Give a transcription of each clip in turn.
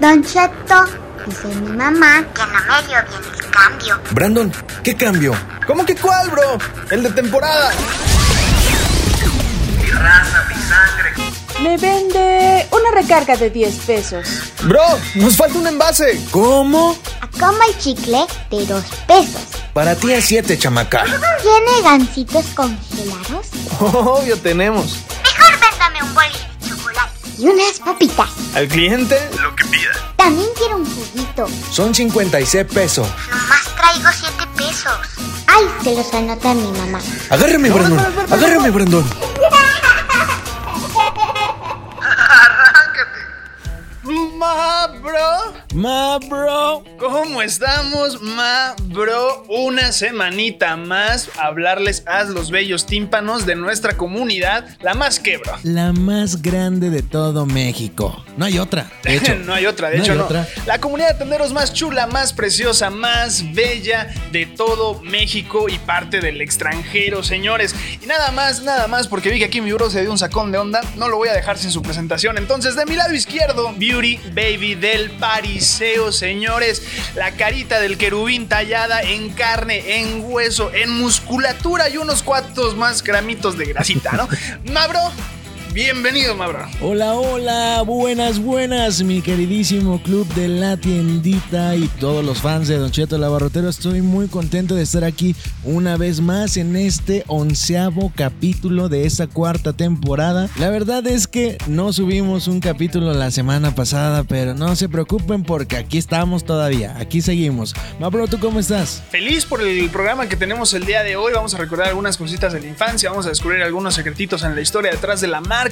Don Cheto, dice mi mamá que no me dio bien el cambio. Brandon, ¿qué cambio? ¿Cómo que cuál, bro? El de temporada. Mi raza, mi sangre. Me vende una recarga de 10 pesos. Bro, nos falta un envase. ¿Cómo? Como el chicle de 2 pesos. Para ti a 7, chamaca. ¿Tiene gancitos congelados? Obvio tenemos. Y unas papitas. Al cliente, Lo que pida. También quiero un juguito. Son 56 pesos. Nomás traigo 7 pesos. Ay, se los anota mi mamá. Agárrame, Brandon. Agárrame, Brandon. Ma, bro. Ma, bro. ¿Cómo estamos, ma, bro? Una semanita más a hablarles a los bellos tímpanos de nuestra comunidad, la más que, bro. La más grande de todo México. No hay otra. De hecho, no hay otra, de no hecho hay no. otra. La comunidad de tenderos más chula, más preciosa, más bella de todo México y parte del extranjero, señores. Y nada más, nada más, porque vi que aquí mi bro se dio un sacón de onda, no lo voy a dejar sin su presentación. Entonces, de mi lado izquierdo, Beauty Baby del Pariseo, señores. La carita del querubín tallada en carne, en hueso, en musculatura y unos cuantos más gramitos de grasita, ¿no? Mabro, bienvenido, Mabro. Hola, hola, buenas, buenas, mi queridísimo club de la tiendita y todos los fans de Don Cheto el Abarrotero. Estoy muy contento de estar aquí una vez más en este onceavo capítulo de esta cuarta temporada. La verdad es que no subimos un capítulo la semana pasada, pero no se preocupen porque aquí estamos todavía, aquí seguimos. Mabro, ¿tú cómo estás? Feliz por el programa que tenemos el día de hoy. Vamos a recordar algunas cositas de la infancia, vamos a descubrir algunos secretitos en la historia detrás de la marca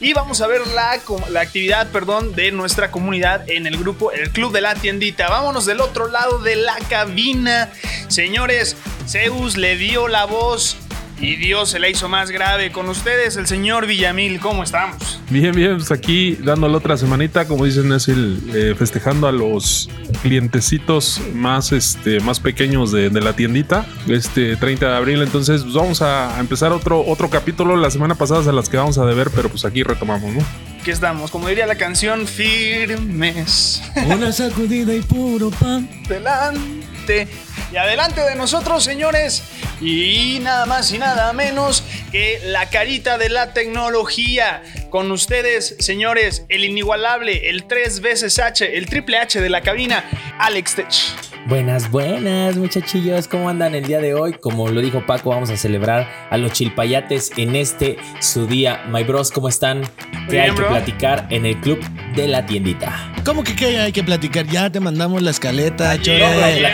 y vamos a ver la, la actividad perdón, de nuestra comunidad en el grupo, el club de la tiendita. Vámonos del otro lado de la cabina. Señores, Zeus le dio la voz. Y Dios se la hizo más grave. Con ustedes, el señor Villamil, ¿cómo estamos? Bien, bien, pues aquí dándole otra semanita, como dicen, es el eh, festejando a los clientecitos más, este, más pequeños de, de la tiendita, este 30 de abril. Entonces, pues vamos a empezar otro, otro capítulo. La semana pasada se las quedamos a deber, pero pues aquí retomamos, ¿no? Aquí estamos, como diría la canción, firmes. Una sacudida y puro pan. delante y adelante de nosotros, señores. Y nada más y nada menos que la carita de la tecnología. Con ustedes, señores, el inigualable, el tres veces H, el triple H de la cabina, Alex Tech. Buenas, buenas muchachillos, ¿cómo andan el día de hoy? Como lo dijo Paco, vamos a celebrar a los chilpayates en este su día. My bros, ¿cómo están? ¿Qué hay que platicar en el club de la tiendita? ¿Cómo que qué hay que platicar? Ya te mandamos la escaleta, Ayer,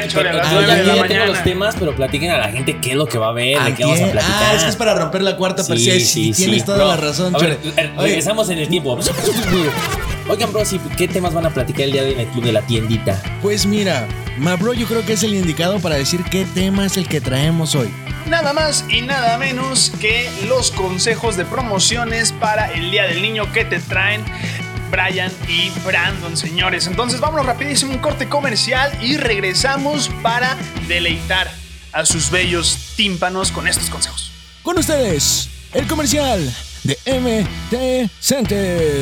chore. Ah, ya, ya tengo mañana. los temas, pero platiquen a la gente qué es lo que va a ver, de qué vamos a Aquí- platicar. Ah, es que es para romper la cuarta Sí, pared. Sí, sí, tienes sí, toda bro. la razón, A Chore. eh, regresamos en el tiempo. Oigan, bro, sí, ¿qué temas van a platicar el día de hoy en el club de la tiendita? Pues mira, Mabro yo creo que es el indicado para decir qué tema es el que traemos hoy. Nada más y nada menos que los consejos de promociones para el Día del Niño que te traen Brian y Brandon, señores. Entonces vámonos rapidísimo un corte comercial y regresamos para deleitar a sus bellos tímpanos con estos consejos. Con ustedes, el comercial de MT Center.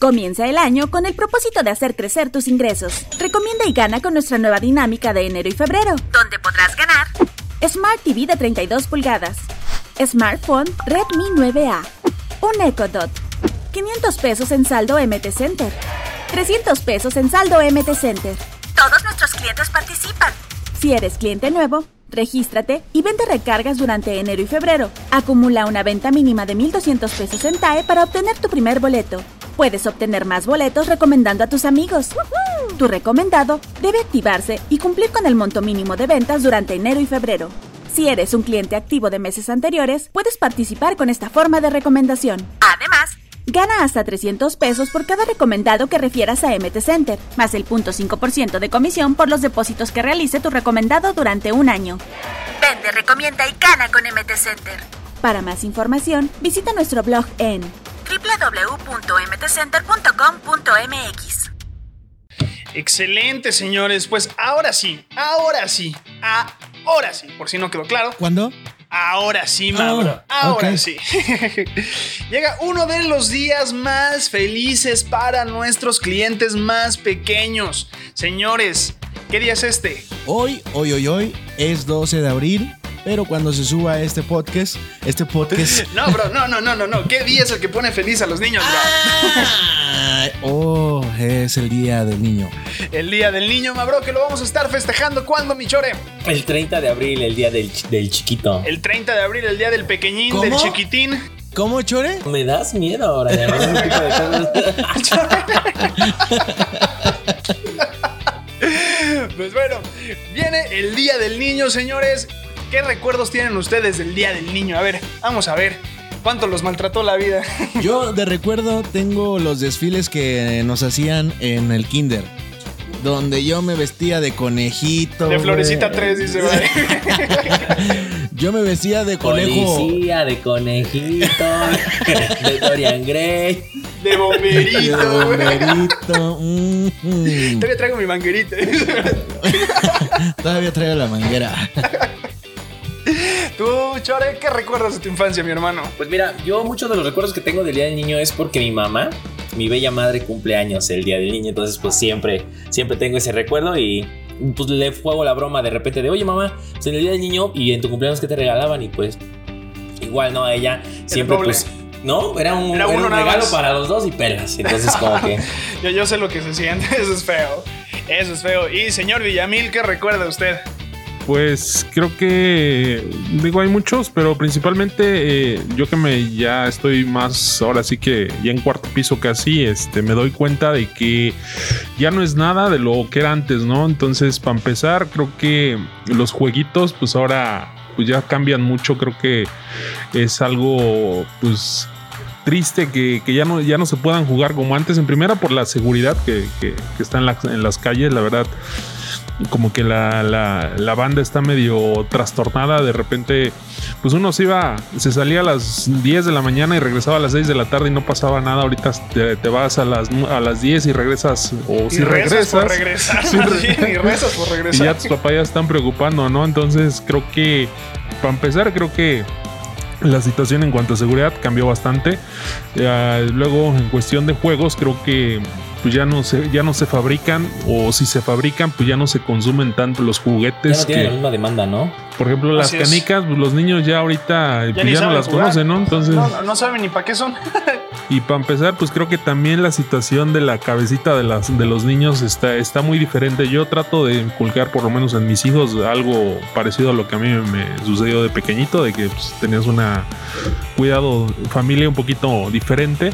Comienza el año con el propósito de hacer crecer tus ingresos. Recomienda y gana con nuestra nueva dinámica de enero y febrero, donde podrás ganar Smart TV de 32 pulgadas, Smartphone Redmi 9A, un Echo Dot, 500 pesos en saldo MT Center, 300 pesos en saldo MT Center. Todos nuestros clientes participan. Si eres cliente nuevo, regístrate y vende recargas durante enero y febrero. Acumula una venta mínima de 1.200 pesos en TAE para obtener tu primer boleto. Puedes obtener más boletos recomendando a tus amigos. Tu recomendado debe activarse y cumplir con el monto mínimo de ventas durante enero y febrero. Si eres un cliente activo de meses anteriores, puedes participar con esta forma de recomendación. Además, gana hasta 300 pesos por cada recomendado que refieras a MT Center, más el 0.5% de comisión por los depósitos que realice tu recomendado durante un año. Vende, recomienda y gana con MT Center. Para más información, visita nuestro blog en www.mtcenter.com.mx. Excelente, señores. Pues ahora sí, ahora sí, ahora sí, por si no quedó claro. ¿Cuándo? Ahora sí, Mabro. Ah, Ahora sí. Llega uno de los días más felices para nuestros clientes más pequeños. Señores, ¿qué día es este? Hoy, hoy, hoy, hoy es 12 de abril, pero cuando se suba este podcast, este podcast... No, bro, no, no, no, no, no. ¿Qué día es el que pone feliz a los niños, bro? Ay, oh, es el día del niño. El día del niño, Mabro, que lo vamos a estar festejando. ¿Cuándo, mi chore? El 30 de abril, el día del, ch- del chiquito. El 30 de abril, el día del pequeñín, ¿Cómo? del chiquitín. ¿Cómo, Chore? Me das miedo ahora, de cosas. Pues bueno, viene el día del niño, señores. ¿Qué recuerdos tienen ustedes del día del niño? A ver, vamos a ver. ¿Cuánto los maltrató la vida? Yo de recuerdo tengo los desfiles que nos hacían en el kinder. Donde yo me vestía de conejito. De. Florecita 3, dice. Yo me vestía de conejo. Policía, de conejito, de Dorian Gray. De De bomberito, güey. bomberito. mm. Todavía traigo mi manguerita. Todavía traigo la manguera. Tú, Chore, ¿qué recuerdas de tu infancia, mi hermano? Pues mira, yo muchos de los recuerdos que tengo del Día del Niño es porque mi mamá, mi bella madre, cumple años el Día del Niño. Entonces, pues siempre, siempre tengo ese recuerdo y pues le juego la broma de repente de, oye mamá, pues en el Día del Niño y en tu cumpleaños que te regalaban y pues igual, ¿no? A ella siempre pues... No, era un, Era era uno un nada regalo más. para los dos y pelas. Entonces, como que Yo, yo sé lo que se siente, eso es feo. Eso es feo. Y señor Villamil, ¿qué recuerda usted? Pues creo que digo hay muchos, pero principalmente eh, yo que me ya estoy más ahora sí que ya en cuarto piso casi, este me doy cuenta de que ya no es nada de lo que era antes, ¿no? Entonces para empezar creo que los jueguitos pues ahora pues ya cambian mucho, creo que es algo pues triste que, que ya no ya no se puedan jugar como antes. En primera por la seguridad que, que- que está en, la- en las calles, la verdad como que la, la- la banda está medio trastornada. De repente, pues uno se iba, se salía a las 10 de la mañana y regresaba a las 6 de la tarde y no pasaba nada. Ahorita te, te vas a las, a las 10 y regresas, o si y por regresas, regresar. Sí, Sí, y rezas por y ya regresar. tus papás ya están preocupando, ¿no? Entonces creo que, para empezar, creo que la situación en cuanto a seguridad cambió bastante. Ya, luego, en cuestión de juegos, creo que pues ya no se, ya no se fabrican, o si se fabrican, pues ya no se consumen tanto los ya juguetes. no tiene la que, misma demanda, ¿no? por ejemplo, las Así canicas, pues los niños ya ahorita pues, ya, no las jugar. conocen, ¿no? Entonces. No, no, no saben ni para qué son. Y para empezar, pues creo que también la situación de la cabecita de, las, de los niños está, está muy diferente. Yo trato de inculcar, por lo menos en mis hijos, algo parecido a lo que a mí me sucedió de pequeñito, de que pues, tenías una cuidado, familia un poquito diferente.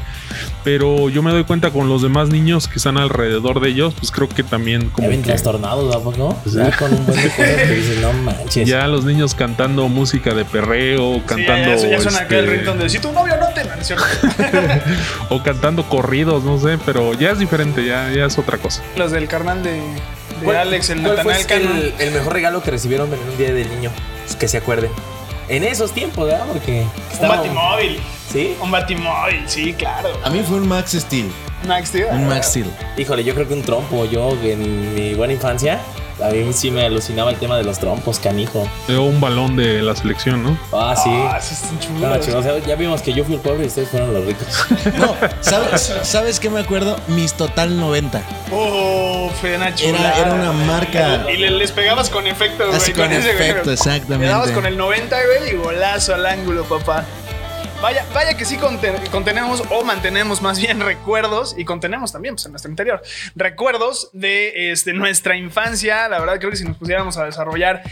Pero yo me doy cuenta con los demás niños que están alrededor de ellos, pues creo que también Ya como ven que trastornados, ¿a poco? Ya con un buen de cosas que dices, no manches. ya los niños cantando música de perreo, Sí, cantando... ya, ya, ya suena acá el este, de si tu novio no te menciona. o cantando corridos, no sé, pero ya es diferente, ya, ya es otra cosa. Los del carnal de, de ¿Cuál- Alex, el cuál fue Natanael Cano. el, el mejor regalo que recibieron en un día del niño? Pues que se acuerden. En esos tiempos, ¿verdad? Porque Un estaba- batimóvil. ¿Sí? Un batimóvil, sí, claro. A mí fue un Max Steel. Max, tío. Un Max Steel. Híjole, yo creo que un trompo. Yo en mi buena infancia, a mí sí me alucinaba el tema de los trompos, canijo. O un balón de la selección, ¿no? Ah, sí. Ah, sí, están chulos. chido, o sea, ya vimos que yo fui el pobre y ustedes fueron los ricos. No, ¿sabes, ¿sabes qué me acuerdo? Mis Total 90. Oh, fue una chulada. Era, era una marca. Y le- les pegabas con efecto, güey. Así con ese, güey. efecto, exactamente. Le dabas con el 90, güey, y golazo al ángulo, papá. Vaya, vaya que sí conten- contenemos o mantenemos más bien recuerdos y contenemos también pues, en nuestro interior recuerdos de este, nuestra infancia. La verdad creo que si nos pusiéramos a desarrollar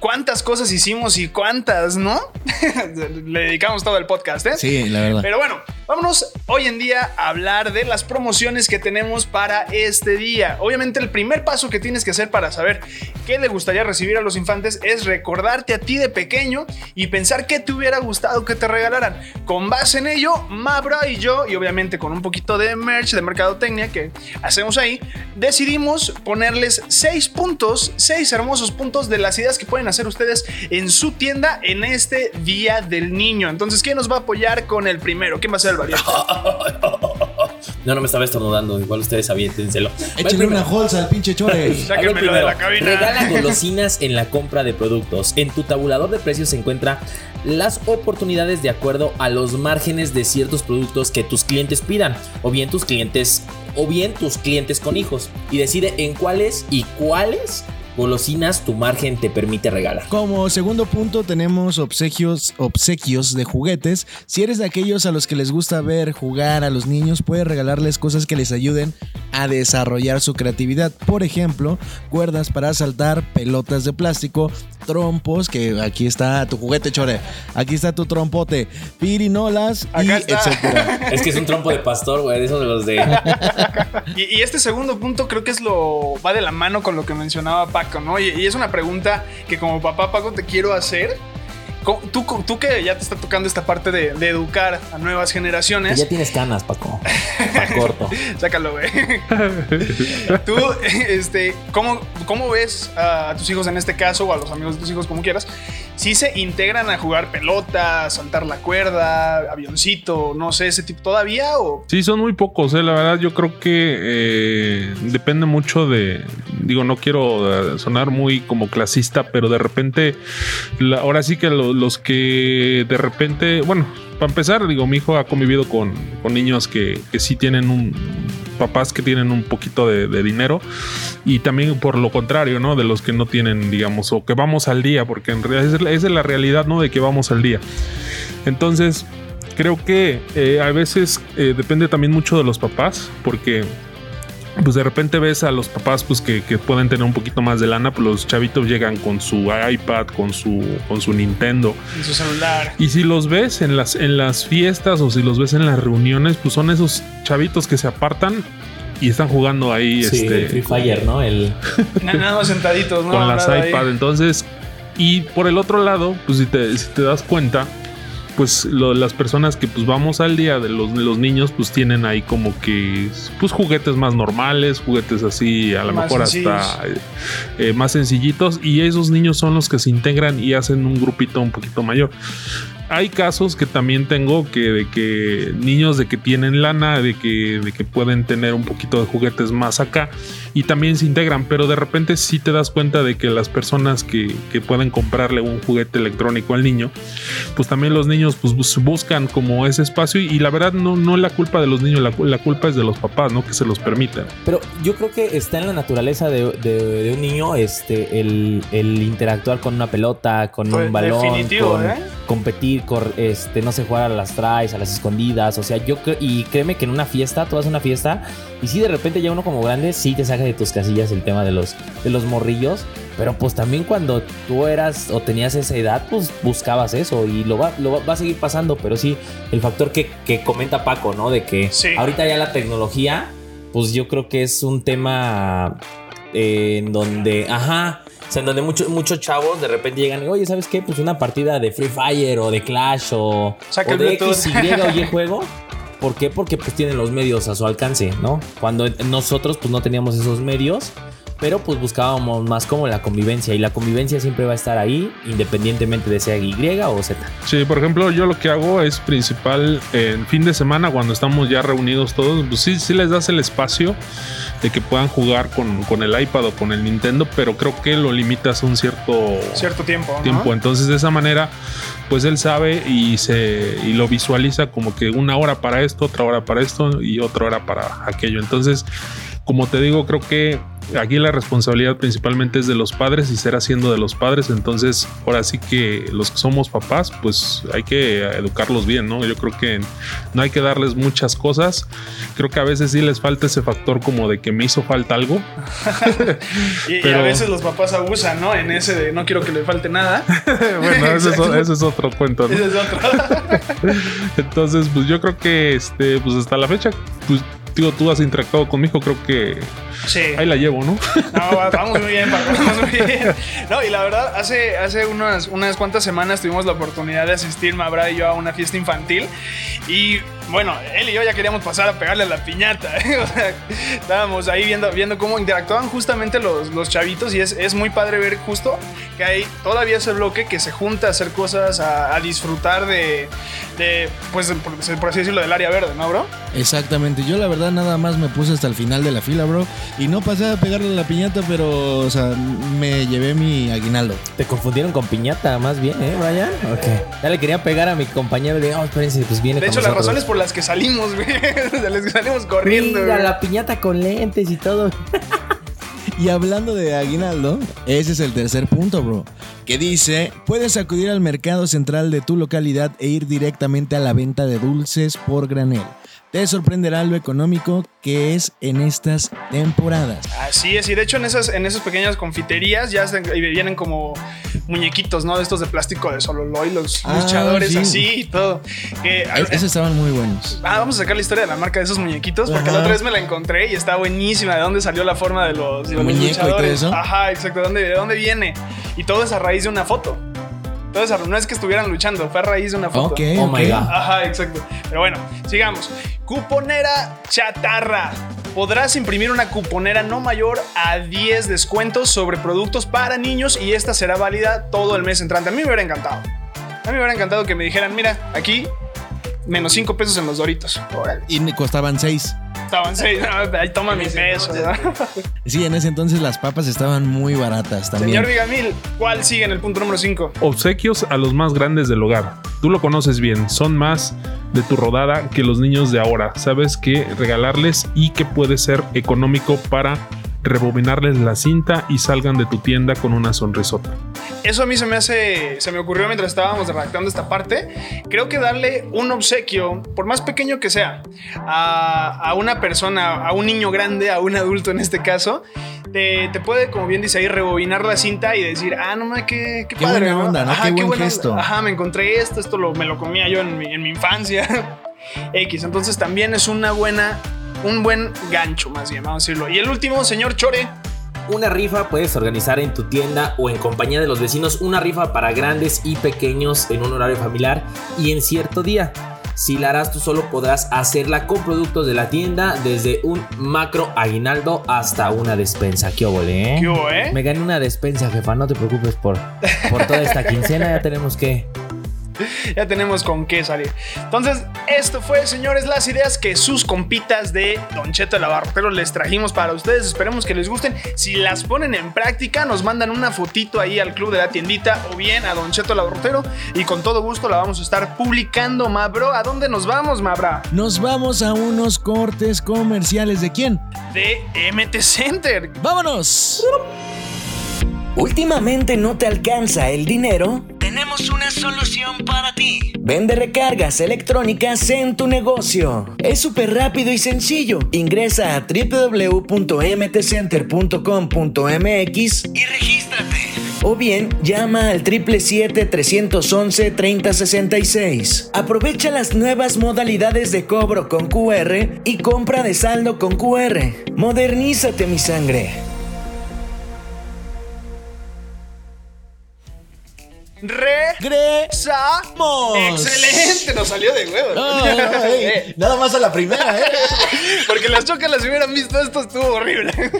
cuántas cosas hicimos y cuántas, ¿no? Le dedicamos todo el podcast, ¿eh? Sí, la verdad. Pero bueno, vámonos hoy en día a hablar de las promociones que tenemos para este día. Obviamente el primer paso que tienes que hacer para saber qué le gustaría recibir a los infantes es recordarte a ti de pequeño y pensar qué te hubiera gustado que te regalaran. Con base en ello, Mabra y yo, y obviamente con un poquito de merch, de mercadotecnia que hacemos ahí, decidimos ponerles seis puntos, seis hermosos puntos de las ideas que pueden hacer ustedes en su tienda en este Día del Niño. Entonces, ¿quién nos va a apoyar con el primero? ¿Quién va a ser el No, no me estaba estornudando. Igual ustedes aviéntenselo. Échale una holza al pinche chore. Sáquenmelo de la cabina. Regala golosinas en la compra de productos. En tu tabulador de precios se encuentra las oportunidades de acuerdo a los márgenes de ciertos productos que tus clientes pidan o bien tus clientes o bien tus clientes con hijos y decide en cuáles y cuáles golosinas tu margen te permite regalar. Como segundo punto tenemos obsequios, obsequios de juguetes. Si eres de aquellos a los que les gusta ver jugar a los niños, puedes regalarles cosas que les ayuden a desarrollar su creatividad. Por ejemplo, cuerdas para saltar, pelotas de plástico, trompos, que aquí está tu juguete chore, aquí está tu trompote, pirinolas y etcétera. Es que es un trompo de pastor, güey, de esos de los de Y, y este segundo punto creo que es lo va de la mano con lo que mencionaba Paco, ¿no? Y, y es una pregunta que como papá Paco te quiero hacer. Tú, tú que ya te está tocando esta parte de, de educar a nuevas generaciones. Ya tienes canas, Paco. Pa' corto. Sácalo, güey. Tú, este, ¿cómo, ¿cómo ves a tus hijos en este caso o a los amigos de tus hijos, como quieras? Si se integran a jugar pelota, saltar la cuerda, avioncito, no sé, ese tipo todavía o Sí, son muy pocos, eh, la verdad yo creo que eh, depende mucho de, digo, no quiero eh, sonar muy como clasista, pero de repente, ahora sí que lo- los que de repente, bueno, para empezar, digo, mi hijo ha convivido con, con niños que, que sí tienen un, papás que tienen un poquito de, dinero y también por lo contrario, ¿no? De los que no tienen, digamos, o que vamos al día, porque en realidad es la realidad, ¿no? De que vamos al día. Entonces, creo que eh, a veces eh, depende también mucho de los papás, porque pues de repente ves a los papás pues que, que pueden tener un poquito más de lana, pues los chavitos llegan con su iPad, con su, con su Nintendo. en su celular. Y si los ves en las, en las fiestas o si los ves en las reuniones, pues son esos chavitos que se apartan y están jugando ahí Sí, este, el Free Fire, ¿no? El Na- Nada más sentaditos, ¿no? con las ahí. iPad. Entonces, y por el otro lado, pues si te, si te das cuenta, pues lo- las personas que pues vamos al día de los, niños, pues tienen ahí como que pues juguetes más normales, juguetes así, a lo mejor hasta eh, eh, más sencillitos. Y esos niños son los que se integran y hacen un grupito un poquito mayor. Hay casos que también tengo que de que niños de que tienen lana, de que, de que pueden tener un poquito de juguetes más acá y también se integran, pero de repente sí te das cuenta de que las personas que, que pueden comprarle un juguete electrónico al niño, pues también los niños pues bus- buscan como ese espacio y, y la verdad no, no es la culpa de los niños, la, la culpa es de los papás, ¿no? Que se los permitan. Pero yo creo que está en la naturaleza de, de- de un niño este, el, el interactuar con una pelota, con Pues, un balón, definitivo, con ¿eh? Competir, cor- este, no sé, jugar a las tries, a las escondidas. O sea, yo creo, y créeme que en una fiesta, tú vas a una fiesta, y si de repente ya uno como grande, sí te saca de tus casillas el tema de los, de los morrillos. Pero pues también cuando tú eras o tenías esa edad, pues buscabas eso y lo va, lo va, va a seguir pasando. Pero sí, el factor que, que comenta Paco, ¿no? De que Sí. ahorita ya la tecnología, pues yo creo que es un tema eh, en donde, ajá, sea, en donde muchos muchos chavos de repente llegan y, oye, ¿sabes qué? Pues una partida de Free Fire o de Clash o, o de. X, Y o Y juego. ¿Por qué? Porque pues tienen los medios a su alcance, ¿no? Cuando nosotros pues no teníamos esos medios, pero pues buscábamos más como la convivencia y la convivencia siempre va a estar ahí, independientemente de sea Y o Z. Sí, por ejemplo, yo lo que hago es principal en fin de semana cuando estamos ya reunidos todos, pues sí, sí les das el espacio de que puedan jugar con, con el iPad o con el Nintendo, pero creo que lo limitas a un cierto Cierto tiempo. ¿no? tiempo. Entonces, de esa manera, pues él sabe y se y lo visualiza como que una hora para esto, otra hora para esto y otra hora para aquello. Entonces, como te digo, creo que aquí la responsabilidad principalmente es de los padres y será siendo de los padres. Entonces, ahora sí que los que somos papás, pues hay que educarlos bien, ¿no? Yo creo que no hay que darles muchas cosas. Creo que a veces sí les falta ese factor como de que me hizo falta algo. Y, y a veces los papás abusan, ¿no? En ese de no quiero que le falte nada. bueno, ese es, Exacto. ese es otro cuento, ¿no? Ese es otro. Entonces, pues yo creo que este, pues hasta la fecha, pues digo, tú has interactuado conmigo, creo que sí. ahí la llevo, ¿no? No, va- vamos muy bien, Paco, vamos muy bien. No, y la verdad, hace, hace unas, unas cuantas semanas tuvimos la oportunidad de asistir, Mabra y yo, a una fiesta infantil. Y bueno, él y yo ya queríamos pasar a pegarle a la piñata. ¿eh? O sea, estábamos ahí viendo, viendo cómo interactuaban justamente los, los chavitos y es, es muy padre ver justo que hay todavía ese bloque que se junta a hacer cosas, a, a disfrutar de, de, pues, por, por así decirlo, del área verde, ¿no, bro? Exactamente, yo la verdad nada más me puse hasta el final de la fila, bro. Y no pasé a pegarle a la piñata, pero, o sea, me llevé mi aguinaldo. Te confundieron con piñata, más bien, ¿eh, Brian? Ok. Ya le quería pegar a mi compañero y le digo, oh, espérense, pues viene De hecho, las nosotros". razones por las que salimos, güey, de las que salimos corriendo. Mira, güey. la piñata con lentes y todo. Y hablando de aguinaldo, ese es el tercer punto, bro. Que dice, puedes acudir al mercado central de tu localidad e ir directamente a la venta de dulces por granel. Te sorprenderá lo económico que es en estas temporadas. Así es, y de hecho en esas, en esas pequeñas confiterías ya se- y vienen como muñequitos, ¿no? De estos de plástico de Sololoy, los Ah, luchadores sí. así y todo. Esos estaban muy buenos. Ah, vamos a sacar la historia de la marca de esos muñequitos porque Ajá. la otra vez me la encontré y está buenísima. ¿De dónde salió la forma de los, de los Muñeco y luchadores? todo eso. Ajá, exacto. ¿De dónde, ¿De dónde viene? Y todo es a raíz de una foto. Todo es a- no es que estuvieran luchando, fue a raíz de una foto. Ok, Oh ok. my God. Ajá, exacto. Pero bueno, sigamos. Cuponera chatarra podrás imprimir una cuponera no mayor a 10 descuentos sobre productos para niños y esta será válida todo el mes entrante. A mí me hubiera encantado. A mí me hubiera encantado que me dijeran, mira, aquí menos 5 pesos en los doritos. Órale. Y costaban 6 ahí toma mi peso. Entonces, sí, en ese entonces las papas estaban muy baratas también. Señor Vigamil, ¿cuál sigue en el punto número 5? Obsequios a los más grandes del hogar. Tú lo conoces bien, son más de tu rodada que los niños de ahora. Sabes qué regalarles y que puede ser económico para rebobinarles la cinta y salgan de tu tienda con una sonrisota. Eso a mí se me hace, se me ocurrió mientras estábamos redactando esta parte. Creo que darle un obsequio, por más pequeño que sea, a, a una persona, a un niño grande, a un adulto en este caso, te, te puede, como bien dice ahí, rebobinar la cinta y decir, ah, no mames, qué, qué, Qué padre. buena onda, ¿no? Qué buen buena onda. gesto. Ajá, me encontré esto, esto lo, me lo comía yo en mi, en mi infancia. X, entonces también es una buena, un buen gancho, más bien, vamos a decirlo. Y el último, señor Chore. Una rifa puedes organizar en tu tienda o en compañía de los vecinos una rifa para grandes y pequeños en un horario familiar y en cierto día. Si la harás tú solo podrás hacerla con productos de la tienda desde un macro aguinaldo hasta una despensa. ¿Qué óvole, eh? ¿Qué hubo, eh? Me gané una despensa, jefa. No te preocupes por, por toda esta quincena. Ya tenemos que. ya tenemos con qué salir. Entonces, esto fue, señores, las ideas que sus compitas de Don Cheto el Abarrotero les trajimos para ustedes. Esperemos que les gusten. Si las ponen en práctica, nos mandan una fotito ahí al club de la tiendita o bien a Don Cheto el Abarrotero y con todo gusto la vamos a estar publicando, Mabro. ¿A dónde nos vamos, Mabra? Nos vamos a unos cortes comerciales. ¿De quién? De MT Center. ¡Vámonos! ¿Últimamente no te alcanza el dinero? Tenemos una solución para ti. Vende recargas electrónicas en tu negocio. Es súper rápido y sencillo. Ingresa a www.mtcenter.com.mx y regístrate. O bien, llama al 777-311-3066. Aprovecha las nuevas modalidades de cobro con QR y compra de saldo con QR. Modernízate, mi sangre. Regresamos. Excelente, nos salió de huevo. Ay, nada más a la primera, ¿eh? Porque las chocas las hubieran visto, esto estuvo horrible.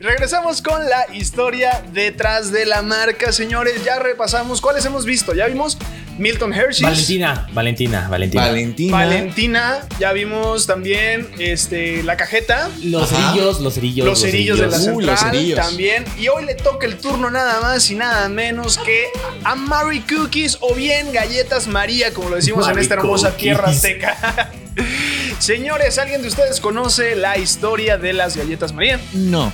Regresamos con la historia detrás de la marca, señores. Ya repasamos cuáles hemos visto. Ya vimos Milton Hershey. Valentina, Valentina, Valentina. Valentina. Valentina, ya vimos también este, la cajeta, Los Ajá. cerillos, los cerillos. los cerillos de la Uh, central los cerillos. también. Y hoy le toca el turno nada más y nada menos que a Mary Cookies o bien Galletas María, como lo decimos en esta hermosa Cookies. tierra azteca. Señores, ¿alguien de ustedes conoce la historia de las galletas María? No.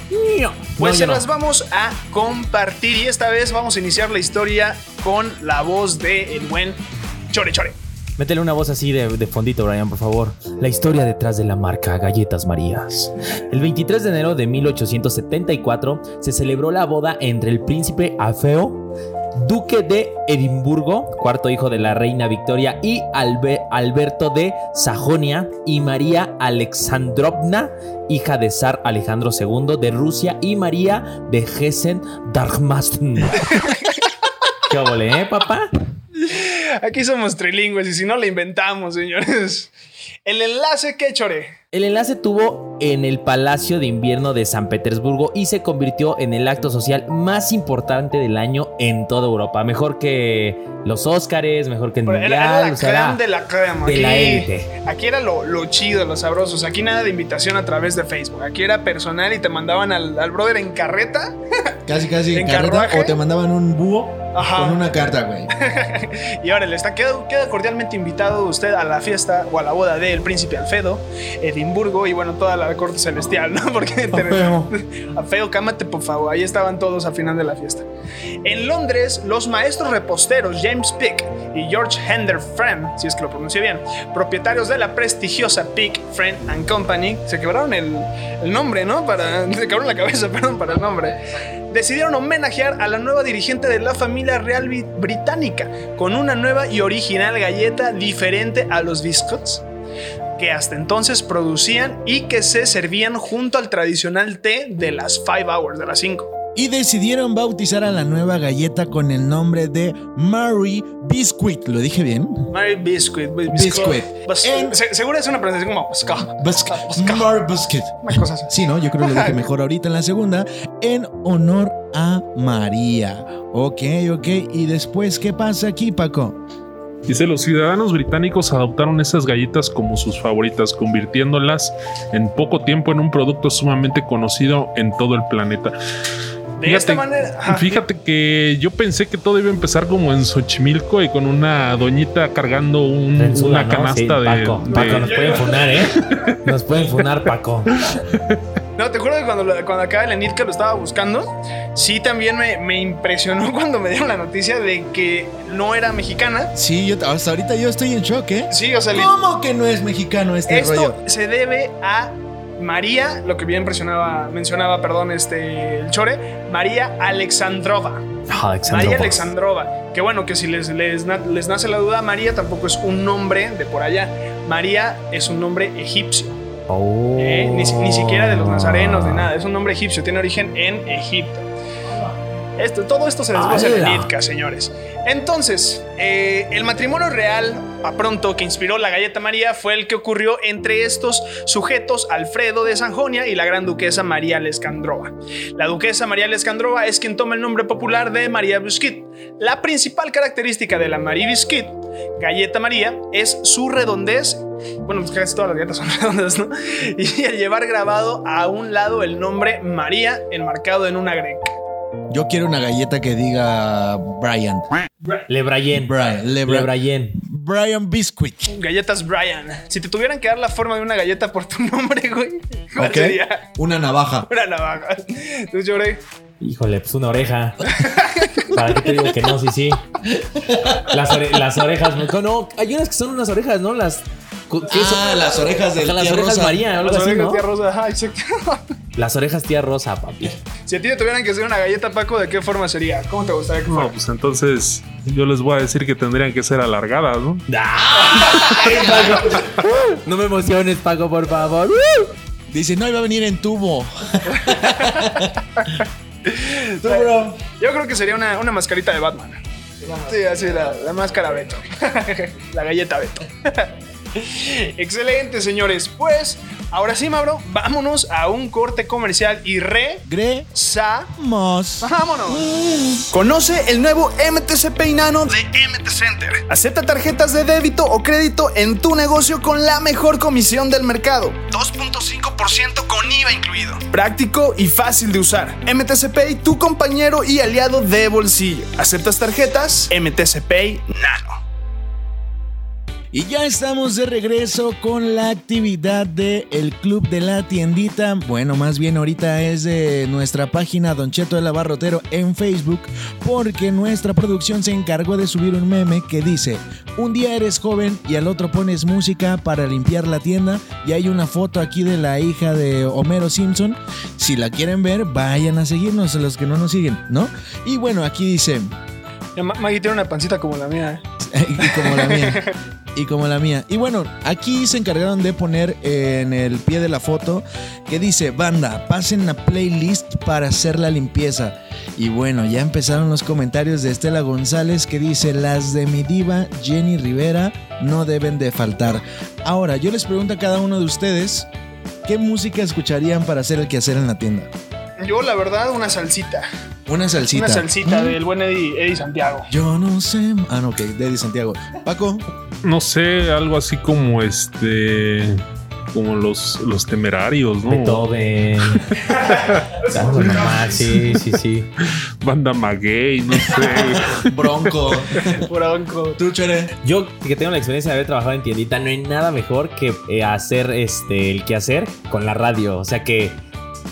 Pues No, se no. las vamos a compartir y esta vez vamos a iniciar la historia con la voz de el buen Chore Chore. Métele una voz así de, de fondito, Brian, por favor. La historia detrás de la marca Galletas Marías. El 23 de enero de 1874 se celebró la boda entre el príncipe Alfeo, duque de Edimburgo, cuarto hijo de la reina Victoria, y Albe- Alberto de Sajonia, y María Alexandrovna, hija de zar Alejandro II de Rusia, y María de Hessen-Darmstadt. ¿Qué eh, papá? Aquí somos trilingües y si no le inventamos, señores. El enlace que chore. El enlace tuvo en el Palacio de Invierno de San Petersburgo y se convirtió en el acto social más importante del año en toda Europa. Mejor que los Óscares, mejor que el Mundial. era la o sea, crema era de la crema. de la Aquí- élite. Aquí era lo, lo chido, lo sabrosos. Aquí nada de invitación a través de Facebook. Aquí era personal y te mandaban al, al brother en carreta. Casi, casi en ¿En carreta. carruaje? O te mandaban un búho Ajá. con una carta, güey. Y ahora le está queda, queda cordialmente invitado usted a la fiesta o a la boda del príncipe Alfredo, Edimburgo y bueno, toda la corte celestial, ¿no? Porque feo. a feo, cámate por favor. Ahí estaban todos al final de la fiesta. En Londres, los maestros reposteros James Pick y George Hender Friend, si es que lo pronuncio bien, propietarios de la prestigiosa Pick, Friend and Company, se quebraron el, el nombre, ¿no? Para, se quebraron la cabeza, perdón, para el nombre. Decidieron homenajear a la nueva dirigente de la familia real británica con una nueva y original galleta diferente a los biscuits que hasta entonces producían y que se servían junto al tradicional té de las 5 hours, de las 5. Y decidieron bautizar a la nueva galleta con el nombre de Mary Biscuit. ¿Lo dije bien? Mary Biscuit. bis- Biscuit. En- se- seguro es una pronunciación como. Biscuit. Mary Biscuit. Sí, ¿no? Yo creo que lo dije mejor ahorita en la segunda. En honor a María. Ok, ok. ¿Y después qué pasa aquí, Paco? Dice, los ciudadanos británicos adoptaron esas galletas como sus favoritas, convirtiéndolas en poco tiempo en un producto sumamente conocido en todo el planeta. De esta manera. ajá. Fíjate que yo pensé que todo iba a empezar como en Xochimilco y con una doñita cargando un- una ¿no? canasta Sí, de, Paco, de- Paco, nos pueden funar, ¿eh? Nos pueden funar, Paco. No, te acuerdas cuando, lo- cuando acá el Enitka lo estaba buscando. Sí, también me, me impresionó cuando me dieron la noticia de que no era mexicana. Sí, yo, hasta ahorita yo estoy en shock, ¿eh? Sí, o sea, ¿Cómo que no es mexicano este Esto rollo? se debe a María, lo que bien mencionaba, mencionaba, perdón, este, el Chore, María Alexandrova. María Alexandrova. Que bueno, que si les, les, les nace la duda, María tampoco es un nombre de por allá. María es un nombre egipcio. ¿Eh? Ni, ni siquiera de los nazarenos, de nada. Es un nombre egipcio, tiene origen en Egipto. Esto, todo esto se desglosa en el Nitka, señores. Entonces, eh, el matrimonio real, a pronto, que inspiró la galleta María, fue el que ocurrió entre estos sujetos, Alfredo de Sanjonia y la gran duquesa María Lescandrova. La duquesa María Lescandrova es quien toma el nombre popular de María Biscuit. La principal característica de la María Biscuit, galleta María, es su redondez. Bueno, pues casi todas las galletas son redondas, ¿no? Y el llevar grabado a un lado el nombre María enmarcado en una greca. Yo quiero una galleta que diga Brian. Le Brayen. Brian. Le, Le Brayen. Brian Biscuit. Galletas Brian. Si te tuvieran que dar la forma de una galleta por tu nombre, güey, ¿cuál sería? Una navaja. Una navaja. Tú lloré. Híjole, pues una oreja. ¿Para qué te digo que no? Sí, sí. Las, ore- las orejas. No, no, hay unas que son unas orejas, ¿no? Las. ¿qué Ah, son? las orejas del Ajá, Las tía orejas Rosa. María, algo Las así, orejas ¿no? tía Rosa. Exacto. Las orejas tía Rosa, papi. Si a ti te tuvieran que hacer una galleta, Paco, ¿de qué forma sería? ¿Cómo te gustaría que No, fuera? pues entonces yo les voy a decir que tendrían que ser alargadas, ¿no? No me emociones, Paco, por favor. Dice, no, iba a venir en tubo. Tú, bro. Yo creo que sería una, una mascarita de Batman. Sí, así la, la máscara Beto. la galleta Beto. Excelente, señores. Pues, ahora sí, Mauro, vámonos a un corte comercial y re. Sa. Vámonos. Conoce el nuevo MTC Pay Nano de MT Center. Acepta tarjetas de débito o crédito en tu negocio con la mejor comisión del mercado. 2.5% con IVA incluido. Práctico y fácil de usar. MTC Pay, tu compañero y aliado de bolsillo. ¿Aceptas tarjetas? MTC Pay Nano. Y ya estamos de regreso con la actividad del el Club de la Tiendita. Bueno, más bien ahorita es de nuestra página Don Cheto de la Barrotero en Facebook, porque nuestra producción se encargó de subir un meme que dice: Un día eres joven y al otro pones música para limpiar la tienda. Y hay una foto aquí de la hija de Homero Simpson. Si la quieren ver, vayan a seguirnos, los que no nos siguen, ¿no? Y bueno, aquí dice. Maggie tiene una pancita como la mía. ¿eh? y como la mía. Y como la mía. Y bueno, aquí se encargaron de poner en el pie de la foto que dice, banda, pasen la playlist para hacer la limpieza. Y bueno, ya empezaron los comentarios de Estela González que dice, las de mi diva Jenny Rivera no deben de faltar. Ahora, yo les pregunto a cada uno de ustedes, ¿qué música escucharían para hacer el quehacer en la tienda? Yo, la verdad, una salsita. Una salsita. Una salsita Mm. del buen Eddie, Eddie Santiago. Yo no sé. Ah, no, ok, de Eddie Santiago. Paco. No sé, algo así como este. Como los, los temerarios, ¿no? Beethoven. Mamá, sí, sí, sí. Banda Maguey, no sé. Bronco. Bronco. ¿Tú, Chere? Yo que tengo la experiencia de haber trabajado en tiendita, no hay nada mejor que eh, hacer este el quehacer con la radio. O sea que,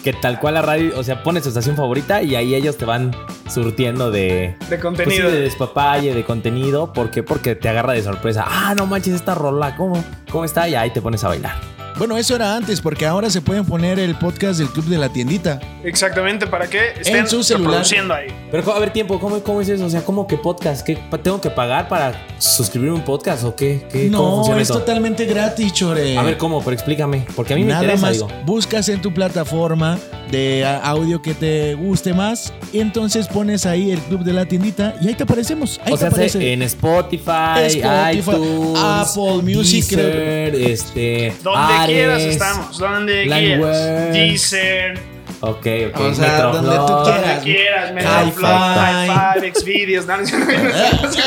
que tal cual la radio, o sea, pones tu estación favorita y ahí ellos te van surtiendo de, De pues sí, contenido. de despapalle, de contenido. ¿Por qué? Porque te agarra de sorpresa. Ah, no manches, esta rola, ¿cómo, cómo está? Y ahí te pones a bailar. Bueno, eso era antes, porque ahora se pueden poner el podcast del Club de la Tiendita. Exactamente, para que estén En su celular. reproduciendo ahí. Pero a ver, tiempo, ¿cómo, cómo es eso? O sea, ¿cómo que podcast? ¿Qué, ¿Tengo que pagar para suscribirme a un podcast o qué? ¿Qué- ¿Cómo No, funciona es totalmente gratis, Chore. A ver, ¿cómo? Pero explícame. Porque a mí me Nada interesa, más digo. buscas en tu plataforma de audio que te guste más y entonces pones ahí el Club de la Tiendita y ahí te aparecemos. Ahí O te sea, aparece. en Spotify, Spotify, iTunes, Apple Music, Deezer, este, Donde Ares. quieras estamos, donde quieras. Deezer, Ok, ok. O sea, Metro donde tú Plus. donde quieras. quieras. Hi-Fi, Xvideos.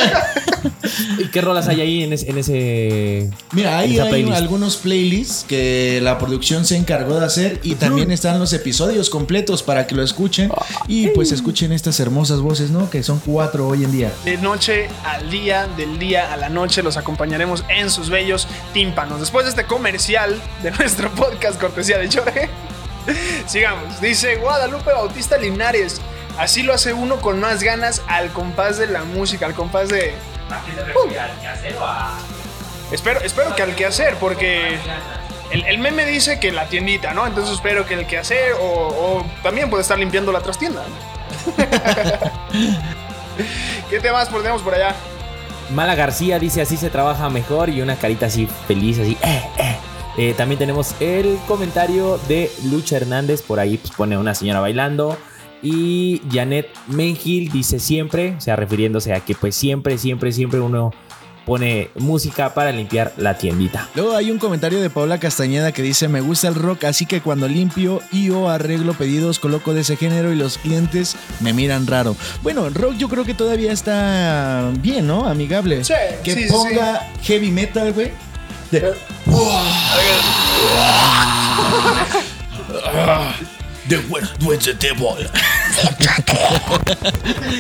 ¿Y qué rolas hay ahí en, ese- en ese. Mira, ahí hay playlist? algunos playlists que la producción se encargó de hacer y también están los episodios completos para que lo escuchen y pues escuchen estas hermosas voces, ¿no? Que son cuatro hoy en día. De noche al día, del día a la noche, los acompañaremos en sus bellos tímpanos. Después de este comercial de nuestro podcast cortesía de Chore, sigamos. Dice Guadalupe Bautista Linares. Así lo hace uno con más ganas al compás de la música, al compás de. Espero, espero que al quehacer, porque el, meme dice que la tiendita, ¿no? Entonces espero que el quehacer o, o también puede estar limpiando la trastienda. ¿Qué temas ponemos por allá? Mala García dice así se trabaja mejor y una carita así feliz, así. eh, eh. Eh, también tenemos el comentario de Lucha Hernández, por ahí pues, pone una señora bailando. Y Janet Mengil dice siempre, o sea, refiriéndose a que pues siempre, siempre, siempre uno pone música para limpiar la tiendita. Luego hay un comentario de Paula Castañeda que dice, me gusta el rock, así que cuando limpio y o arreglo pedidos coloco de ese género y los clientes me miran raro. Bueno, el rock yo creo que todavía está bien, ¿no? Amigable. Sí, que sí, sí, ponga heavy metal, güey. De, de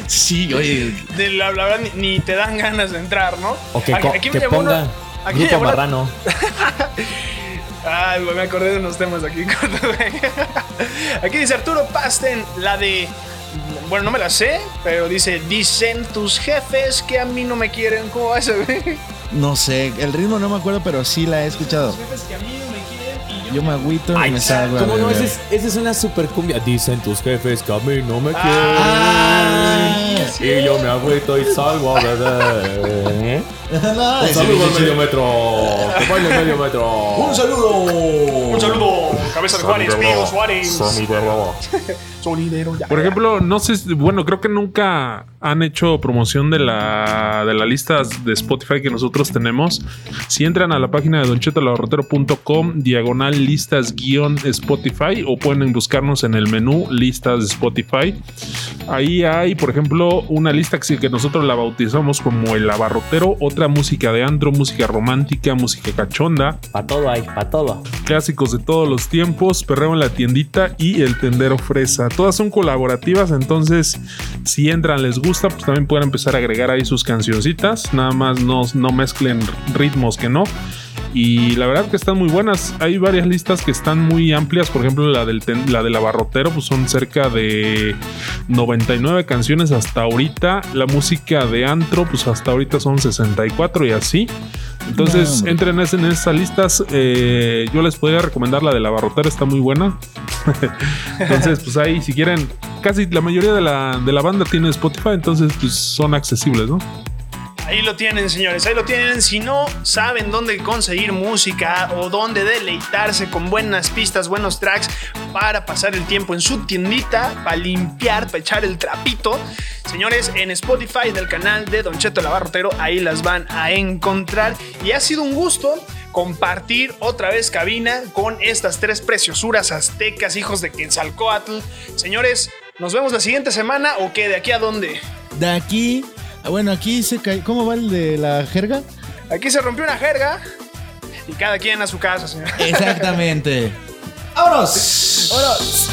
Sí, oye. De la, la verdad, ni, ni te dan ganas de entrar, ¿no? O que, Aquí- aquí me que llegó ponga una- aquí me Grupo Marrano. Ay, me acordé de unos temas aquí. aquí dice Arturo Pasten, la de. Bueno, no me la sé, pero dice: Dicen tus jefes que a mí no me quieren. ¿Cómo va eso, güey? No sé, el ritmo no me acuerdo, pero sí la he escuchado. Yo. Me agüito y Ay, me salgo. a ¿Cómo no? Esa es, esa es una super cumbia. Dicen tus jefes que a mí no me quieren. Ah, Y yo me agüito y salgo a beber. no, Un saludo al pinche- medio metro. Que baile medio metro. Un saludo. Un saludo, cabeza de Juárez, amigos Juárez. Sonidero, ya. Por ejemplo, no sé, bueno, creo que nunca han hecho promoción de la de la lista de Spotify que nosotros tenemos. Si entran a la página de donchetolabarrotero.com, diagonal listas guion Spotify, o pueden buscarnos en el menú listas de Spotify. Ahí hay, por ejemplo, una lista que, nosotros la bautizamos como el abarrotero, otra música de antro, música romántica, música cachonda, Pa' todo hay, pa' todo. clásicos de todos los tiempos, Perreo en la tiendita y El tendero fresa. Todas son colaborativas, entonces si entran, les gusta, pues también pueden empezar a agregar ahí sus cancioncitas. Nada más no, no mezclen ritmos que no. Y la verdad que están muy buenas. Hay varias listas que están muy amplias. Por ejemplo, la del, ten- la del abarrotero, pues son cerca de 99 canciones hasta ahorita. La música de antro, pues hasta ahorita son 64 y así. Entonces, No, entren en esas listas. Eh, yo les podría recomendar la de la barrotera, está muy buena. entonces, pues ahí, si quieren, casi la mayoría de la, de la banda tiene Spotify, entonces pues son accesibles, ¿no? Ahí lo tienen, señores, ahí lo tienen. Si no saben dónde conseguir música o dónde deleitarse con buenas pistas, buenos tracks para pasar el tiempo en su tiendita, para limpiar, para echar el trapito, señores, en Spotify del canal de Don Cheto Labarrotero, ahí las van a encontrar. Y ha sido un gusto compartir otra vez cabina con estas tres preciosuras aztecas, hijos de Quetzalcoatl. Señores, nos vemos la siguiente semana o qué, de aquí a dónde? De aquí, bueno, aquí se cae. ¿Cómo va el de la jerga? Aquí se rompió una jerga y cada quien a su casa, señor. Exactamente. ¡Vámonos! ¡Vámonos!